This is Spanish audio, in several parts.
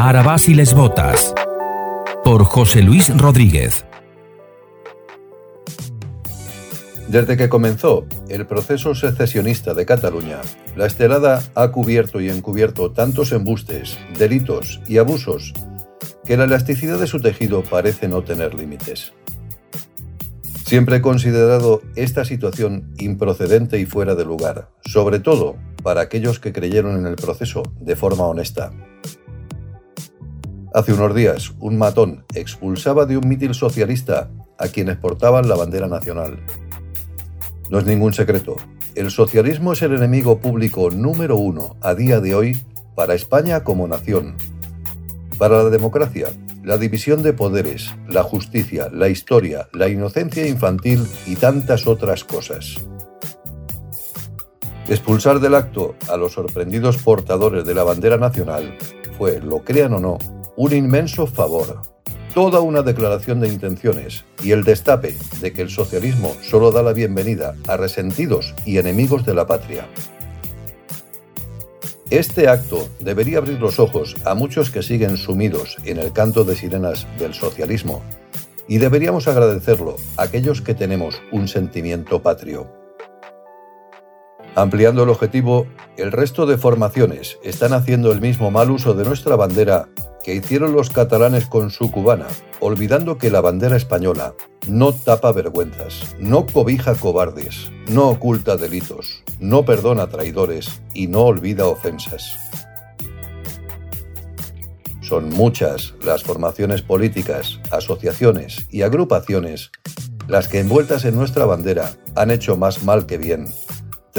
Arabás y les Botas. Por José Luis Rodríguez. Desde que comenzó el proceso secesionista de Cataluña, la estelada ha cubierto y encubierto tantos embustes, delitos y abusos que la elasticidad de su tejido parece no tener límites. Siempre he considerado esta situación improcedente y fuera de lugar, sobre todo para aquellos que creyeron en el proceso de forma honesta. Hace unos días, un matón expulsaba de un mitil socialista a quienes portaban la bandera nacional. No es ningún secreto, el socialismo es el enemigo público número uno a día de hoy para España como nación. Para la democracia, la división de poderes, la justicia, la historia, la inocencia infantil y tantas otras cosas. Expulsar del acto a los sorprendidos portadores de la bandera nacional fue, lo crean o no, un inmenso favor, toda una declaración de intenciones y el destape de que el socialismo solo da la bienvenida a resentidos y enemigos de la patria. Este acto debería abrir los ojos a muchos que siguen sumidos en el canto de sirenas del socialismo y deberíamos agradecerlo a aquellos que tenemos un sentimiento patrio. Ampliando el objetivo, el resto de formaciones están haciendo el mismo mal uso de nuestra bandera que hicieron los catalanes con su cubana, olvidando que la bandera española no tapa vergüenzas, no cobija cobardes, no oculta delitos, no perdona traidores y no olvida ofensas. Son muchas las formaciones políticas, asociaciones y agrupaciones las que envueltas en nuestra bandera han hecho más mal que bien,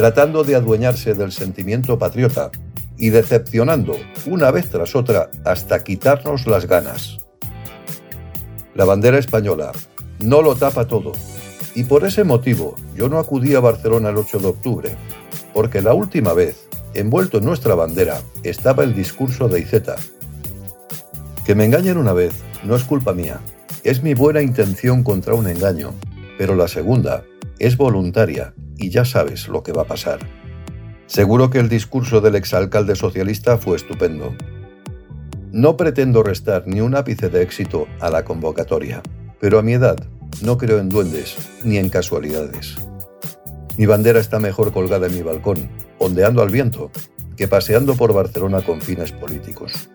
tratando de adueñarse del sentimiento patriota y decepcionando una vez tras otra hasta quitarnos las ganas. La bandera española no lo tapa todo, y por ese motivo yo no acudí a Barcelona el 8 de octubre, porque la última vez, envuelto en nuestra bandera, estaba el discurso de Iceta. Que me engañen una vez no es culpa mía, es mi buena intención contra un engaño, pero la segunda es voluntaria y ya sabes lo que va a pasar. Seguro que el discurso del exalcalde socialista fue estupendo. No pretendo restar ni un ápice de éxito a la convocatoria, pero a mi edad no creo en duendes ni en casualidades. Mi bandera está mejor colgada en mi balcón, ondeando al viento, que paseando por Barcelona con fines políticos.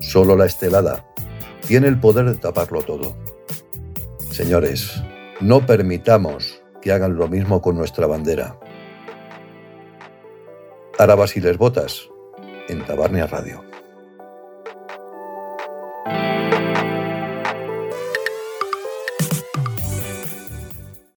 Solo la estelada tiene el poder de taparlo todo. Señores, no permitamos que hagan lo mismo con nuestra bandera. Arabas y les botas en Tabarnia Radio.